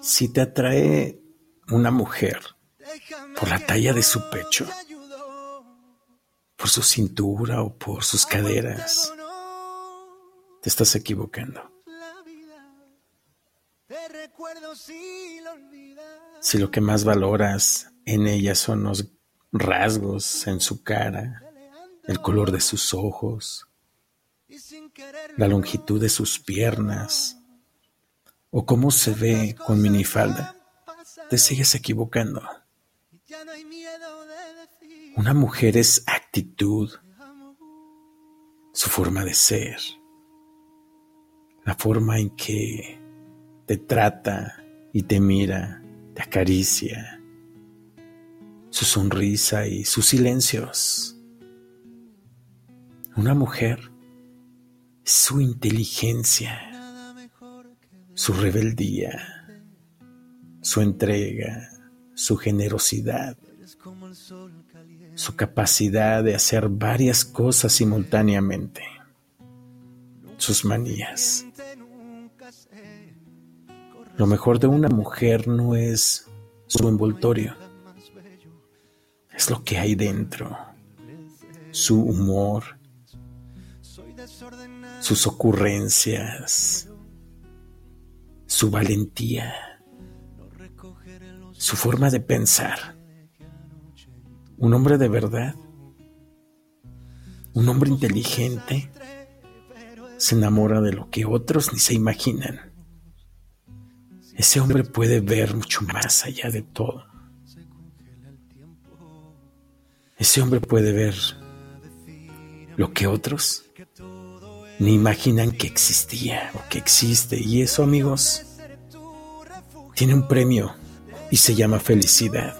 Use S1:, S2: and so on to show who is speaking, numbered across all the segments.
S1: Si te atrae una mujer por la talla de su pecho, por su cintura o por sus caderas, te estás equivocando. Si lo que más valoras en ella son los rasgos en su cara, el color de sus ojos, la longitud de sus piernas o cómo se ve con minifalda, te sigues equivocando. Una mujer es actitud, su forma de ser, la forma en que te trata y te mira, te acaricia, su sonrisa y sus silencios. Una mujer es su inteligencia, su rebeldía, su entrega, su generosidad, su capacidad de hacer varias cosas simultáneamente, sus manías. Lo mejor de una mujer no es su envoltorio, es lo que hay dentro, su humor, sus ocurrencias, su valentía, su forma de pensar. Un hombre de verdad, un hombre inteligente, se enamora de lo que otros ni se imaginan. Ese hombre puede ver mucho más allá de todo. Ese hombre puede ver lo que otros ni imaginan que existía o que existe. Y eso, amigos, tiene un premio y se llama felicidad.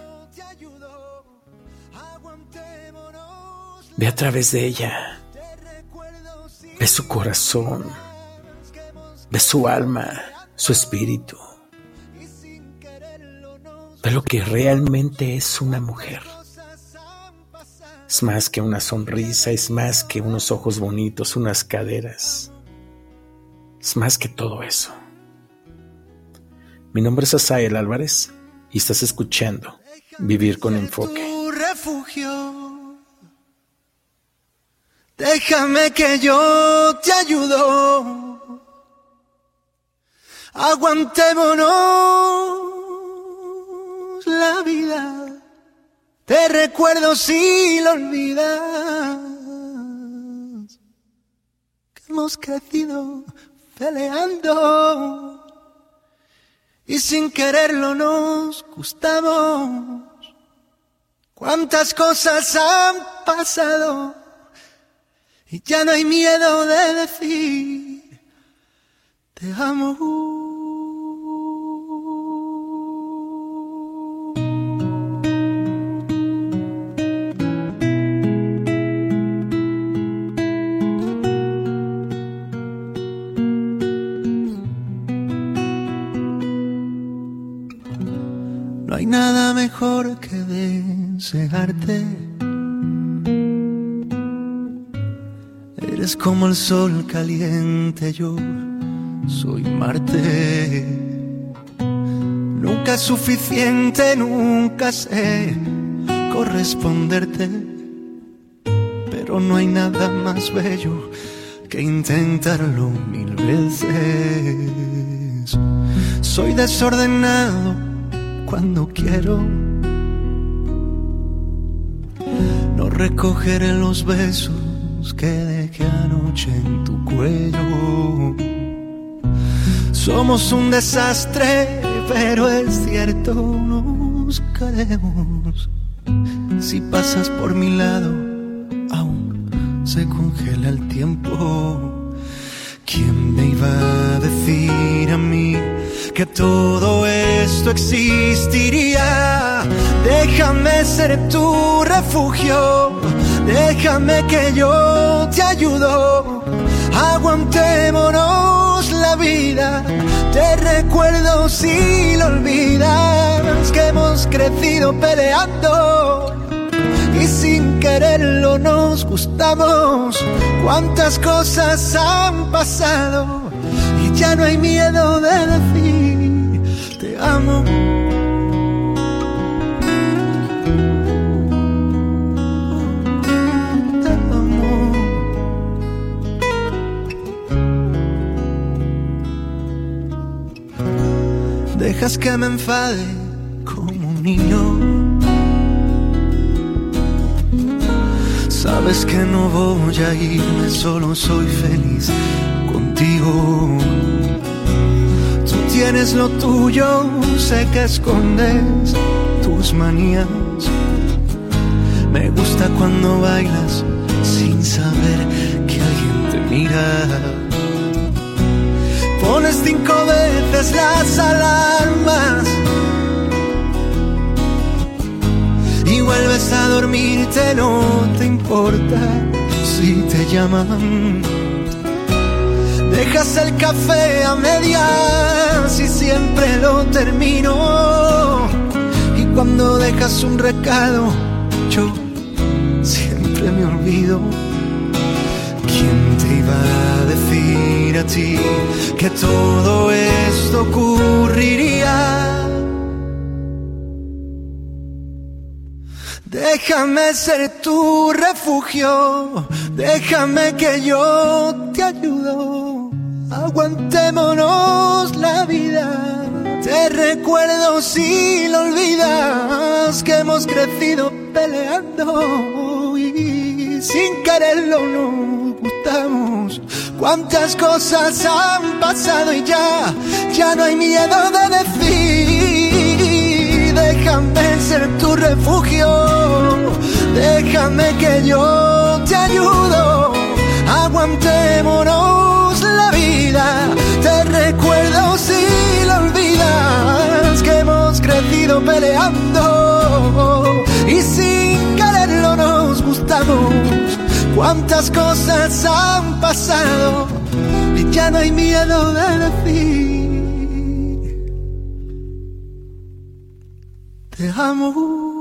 S1: Ve a través de ella. Ve su corazón. Ve su alma, su espíritu. Ve lo que realmente es una mujer. Es más que una sonrisa, es más que unos ojos bonitos, unas caderas. Es más que todo eso. Mi nombre es Asael Álvarez y estás escuchando Vivir con Enfoque.
S2: Déjame que yo te ayudo. Aguantémonos la vida. Te recuerdo si lo olvidas. Que hemos crecido peleando. Y sin quererlo nos gustamos. Cuántas cosas han pasado. Y ya no hay miedo de decir, te amo. Desearte. Eres como el sol caliente, yo soy Marte. Nunca es suficiente, nunca sé corresponderte. Pero no hay nada más bello que intentarlo mil veces. Soy desordenado cuando quiero. Recogeré los besos que dejé anoche en tu cuello. Somos un desastre, pero es cierto, nos queremos. Si pasas por mi lado, aún se congela el tiempo. ¿Quién me iba a decir a mí que todo esto existiría? Déjame ser tu refugio, déjame que yo te ayudo. Aguantémonos la vida, te recuerdo si lo olvidas que hemos crecido peleando y sin quererlo nos gustamos. Cuántas cosas han pasado y ya no hay miedo de decir Dejas que me enfade como un niño. Sabes que no voy a irme, solo soy feliz contigo. Tú tienes lo tuyo, sé que escondes tus manías. Me gusta cuando bailas sin saber que alguien te mira. Pones cinco las alarmas y vuelves a dormirte, no te importa si te llaman. Dejas el café a medias y siempre lo termino. Y cuando dejas un recado, yo siempre me olvido. ¿Quién te iba a decir a ti que todo esto ocurriría? Déjame ser tu refugio, déjame que yo te ayudo. Aguantémonos la vida. Te recuerdo si lo olvidas que hemos crecido peleando y sin quererlo nos Cuántas cosas han pasado y ya, ya no hay miedo de decir. Déjame ser tu refugio, déjame que yo te ayudo. Aguantémonos la vida, te recuerdo si lo olvidas que hemos crecido peleando Cuántas cosas han pasado y ya no hay miedo de decir te amo.